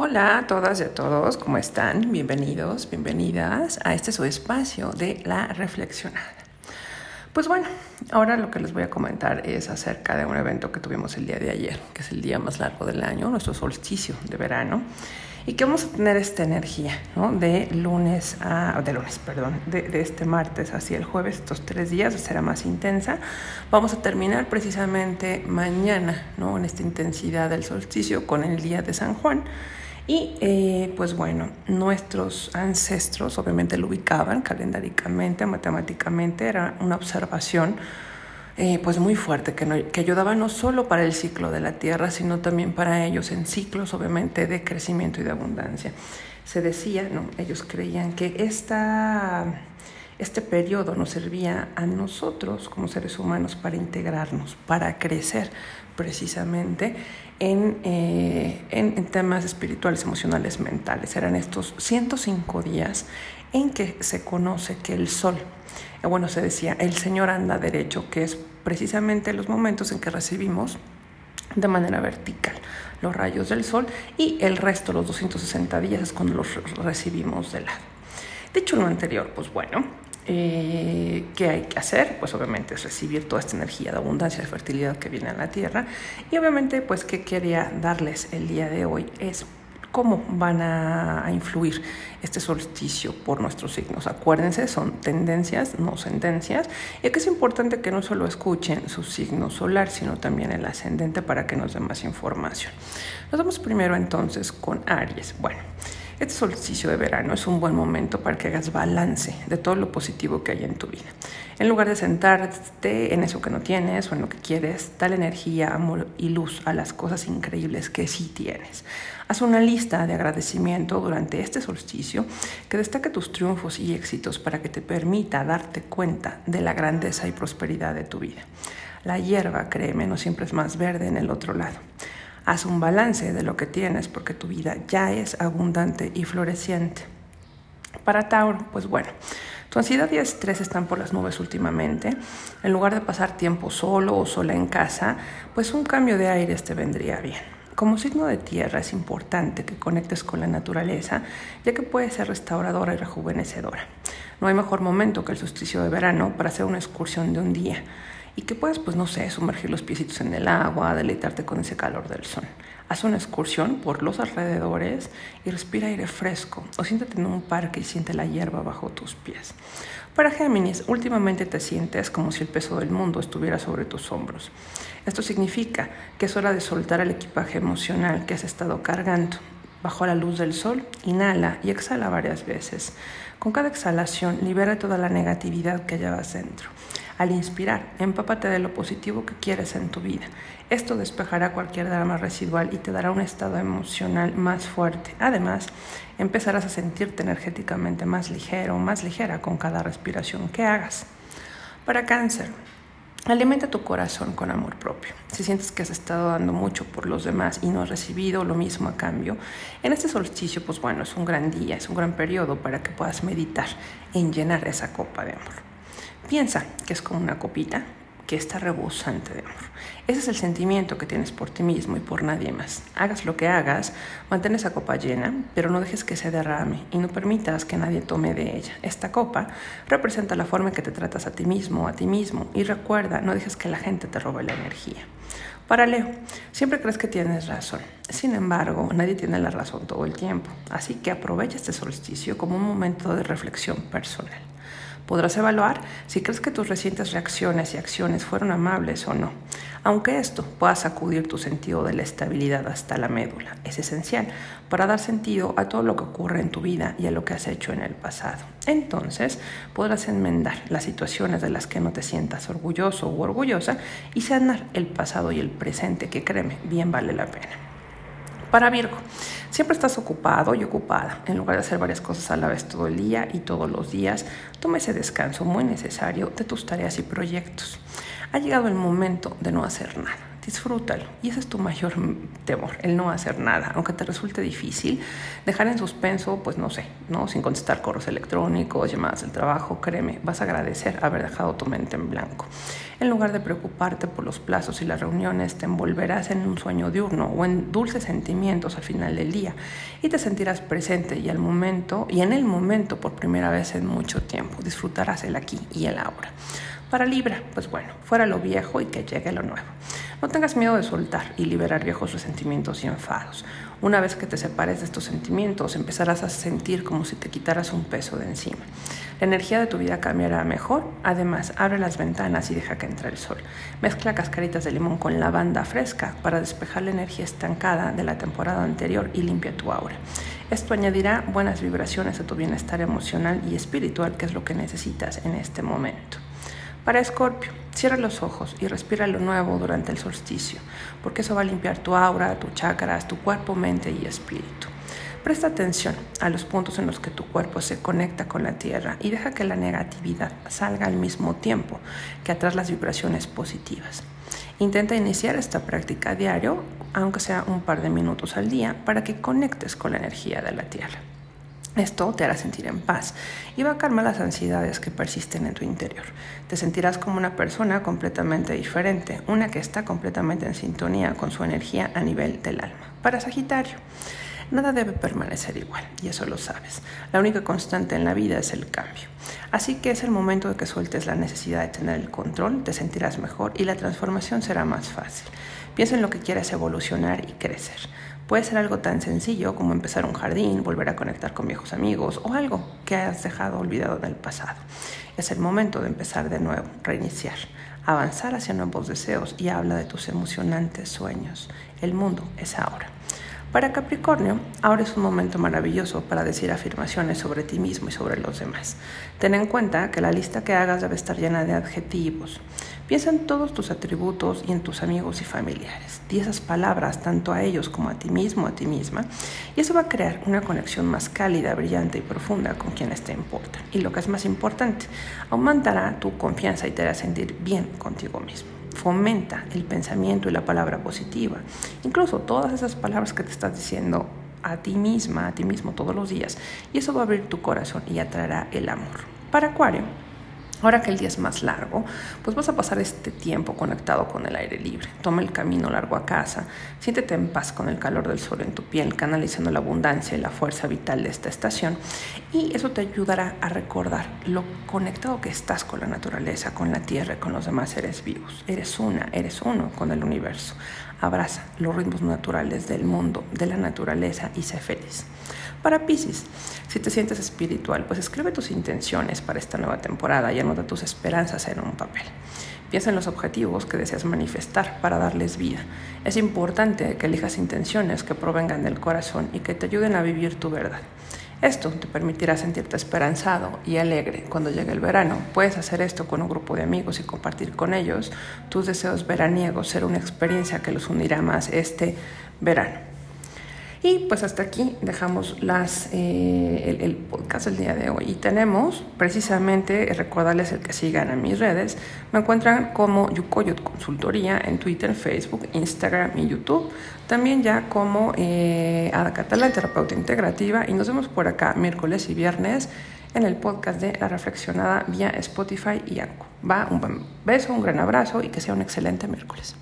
Hola a todas y a todos, ¿cómo están? Bienvenidos, bienvenidas a este su espacio de la reflexionada. Pues bueno, ahora lo que les voy a comentar es acerca de un evento que tuvimos el día de ayer, que es el día más largo del año, nuestro solsticio de verano, y que vamos a tener esta energía, ¿no? De lunes a, de lunes, perdón, de, de este martes hacia el jueves, estos tres días será más intensa. Vamos a terminar precisamente mañana, ¿no? En esta intensidad del solsticio con el día de San Juan. Y eh, pues bueno, nuestros ancestros obviamente lo ubicaban calendáricamente, matemáticamente, era una observación eh, pues muy fuerte que, que ayudaba no solo para el ciclo de la Tierra, sino también para ellos en ciclos obviamente de crecimiento y de abundancia. Se decía, ¿no? ellos creían que esta este periodo nos servía a nosotros como seres humanos para integrarnos, para crecer precisamente en, eh, en, en, temas espirituales, emocionales, mentales. Eran estos 105 días en que se conoce que el sol, eh, bueno, se decía, el Señor anda derecho, que es precisamente los momentos en que recibimos de manera vertical los rayos del sol y el resto, los 260 días, es cuando los recibimos de lado. Dicho lo anterior, pues bueno, eh, ¿Qué hay que hacer? Pues obviamente es recibir toda esta energía de abundancia, de fertilidad que viene a la tierra. Y obviamente, pues, ¿qué quería darles el día de hoy? Es cómo van a, influir este solsticio por nuestros signos. Acuérdense, son tendencias, no sentencias. Y aquí es importante que no solo escuchen su signo solar, sino también el ascendente para que nos dé más información. Nos vamos primero entonces con Aries. Bueno. Este solsticio de verano es un buen momento para que hagas balance de todo lo positivo que hay en tu vida. En lugar de sentarte en eso que no tienes o en lo que quieres, dale energía, amor y luz a las cosas increíbles que sí tienes. Haz una lista de agradecimiento durante este solsticio que destaque tus triunfos y éxitos para que te permita darte cuenta de la grandeza y prosperidad de tu vida. La hierba, créeme, no siempre es más verde en el otro lado. Haz un balance de lo que tienes porque tu vida ya es abundante y floreciente. Para Tauro, pues bueno, tu ansiedad y estrés están por las nubes últimamente. En lugar de pasar tiempo solo o sola en casa, pues un cambio de aires te vendría bien. Como signo de tierra es importante que conectes con la naturaleza, ya que puede ser restauradora y rejuvenecedora. No hay mejor momento que el solsticio de verano para hacer una excursión de un día y que puedas, pues no sé, sumergir los piecitos en el agua, deleitarte con ese calor del sol. Haz una excursión por los alrededores y respira aire fresco o siéntate en un parque y siente la hierba bajo tus pies. Para Géminis, últimamente te sientes como si el peso del mundo estuviera sobre tus hombros. Esto significa que es hora de soltar el equipaje emocional que has estado cargando. Bajo la luz del sol, inhala y exhala varias veces. Con cada exhalación, libera toda la negatividad que llevas dentro. Al inspirar, empápate de lo positivo que quieres en tu vida. Esto despejará cualquier drama residual y te dará un estado emocional más fuerte. Además, empezarás a sentirte energéticamente más ligero, más ligera con cada respiración que hagas. Para cáncer, Alimenta tu corazón con amor propio. Si sientes que has estado dando mucho por los demás y no has recibido lo mismo a cambio, en este solsticio, pues bueno, es un gran día, es un gran periodo para que puedas meditar en llenar esa copa de amor. Piensa que es como una copita que está rebosante de amor. Ese es el sentimiento que tienes por ti mismo y por nadie más. Hagas lo que hagas, mantén esa copa llena, pero no dejes que se derrame y no permitas que nadie tome de ella. Esta copa representa la forma en que te tratas a ti mismo, a ti mismo, y recuerda, no dejes que la gente te robe la energía. Para Leo, siempre crees que tienes razón. Sin embargo, nadie tiene la razón todo el tiempo, así que aprovecha este solsticio como un momento de reflexión personal. Podrás evaluar si crees que tus recientes reacciones y acciones fueron amables o no. Aunque esto pueda sacudir tu sentido de la estabilidad hasta la médula, es esencial para dar sentido a todo lo que ocurre en tu vida y a lo que has hecho en el pasado. Entonces podrás enmendar las situaciones de las que no te sientas orgulloso o orgullosa y sanar el pasado y el presente que créeme, bien vale la pena. Para Virgo, siempre estás ocupado y ocupada. En lugar de hacer varias cosas a la vez todo el día y todos los días, toma ese descanso muy necesario de tus tareas y proyectos. Ha llegado el momento de no hacer nada disfrútalo. Y ese es tu mayor temor, el no hacer nada, aunque te resulte difícil, dejar en suspenso, pues no sé, ¿no? Sin contestar correos electrónicos, llamadas del trabajo, créeme, vas a agradecer haber dejado tu mente en blanco. En lugar de preocuparte por los plazos y las reuniones, te envolverás en un sueño diurno o en dulces sentimientos al final del día y te sentirás presente y al momento y en el momento por primera vez en mucho tiempo. Disfrutarás el aquí y el ahora. Para Libra, pues bueno, fuera lo viejo y que llegue lo nuevo. No tengas miedo de soltar y liberar viejos resentimientos y enfados. Una vez que te separes de estos sentimientos, empezarás a sentir como si te quitaras un peso de encima. La energía de tu vida cambiará mejor. Además, abre las ventanas y deja que entre el sol. Mezcla cascaritas de limón con lavanda fresca para despejar la energía estancada de la temporada anterior y limpia tu aura. Esto añadirá buenas vibraciones a tu bienestar emocional y espiritual, que es lo que necesitas en este momento. Para Escorpio, cierra los ojos y respira lo nuevo durante el solsticio, porque eso va a limpiar tu aura, tus chakras, tu cuerpo, mente y espíritu. Presta atención a los puntos en los que tu cuerpo se conecta con la tierra y deja que la negatividad salga al mismo tiempo que atrás las vibraciones positivas. Intenta iniciar esta práctica diario, aunque sea un par de minutos al día, para que conectes con la energía de la tierra. Esto te hará sentir en paz y va a calmar las ansiedades que persisten en tu interior. Te sentirás como una persona completamente diferente, una que está completamente en sintonía con su energía a nivel del alma. Para Sagitario, nada debe permanecer igual y eso lo sabes. La única constante en la vida es el cambio. Así que es el momento de que sueltes la necesidad de tener el control, te sentirás mejor y la transformación será más fácil. Piensa en lo que quieres evolucionar y crecer. Puede ser algo tan sencillo como empezar un jardín, volver a conectar con viejos amigos o algo que has dejado olvidado del pasado. Es el momento de empezar de nuevo, reiniciar, avanzar hacia nuevos deseos y habla de tus emocionantes sueños. El mundo es ahora. Para Capricornio, ahora es un momento maravilloso para decir afirmaciones sobre ti mismo y sobre los demás. Ten en cuenta que la lista que hagas debe estar llena de adjetivos. Piensa en todos tus atributos y en tus amigos y familiares. Di esas palabras tanto a ellos como a ti mismo, a ti misma, y eso va a crear una conexión más cálida, brillante y profunda con quienes te importan. Y lo que es más importante, aumentará tu confianza y te hará sentir bien contigo mismo fomenta el pensamiento y la palabra positiva. Incluso todas esas palabras que te estás diciendo a ti misma, a ti mismo todos los días. Y eso va a abrir tu corazón y atraerá el amor. Para Acuario, Ahora que el día es más largo, pues vas a pasar este tiempo conectado con el aire libre. Toma el camino largo a casa, siéntete en paz con el calor del sol en tu piel, canalizando la abundancia y la fuerza vital de esta estación. Y eso te ayudará a recordar lo conectado que estás con la naturaleza, con la tierra con los demás seres vivos. Eres una, eres uno con el universo. Abraza los ritmos naturales del mundo, de la naturaleza y sé feliz. Para Pisces, si te sientes espiritual, pues escribe tus intenciones para esta nueva temporada y anota tus esperanzas en un papel. Piensa en los objetivos que deseas manifestar para darles vida. Es importante que elijas intenciones que provengan del corazón y que te ayuden a vivir tu verdad. Esto te permitirá sentirte esperanzado y alegre cuando llegue el verano. Puedes hacer esto con un grupo de amigos y compartir con ellos tus deseos veraniegos, ser una experiencia que los unirá más este verano. Y pues hasta aquí dejamos las, eh, el, podcast del día de hoy. Y tenemos precisamente, recordarles el que sigan a mis redes. Me encuentran como Yukoyot Consultoría en Twitter, Facebook, Instagram y YouTube. También ya como eh, Ada Catalán, terapeuta integrativa. Y nos vemos por acá miércoles y viernes en el podcast de La Reflexionada vía Spotify y Anco. Va, un buen beso, un gran abrazo y que sea un excelente miércoles.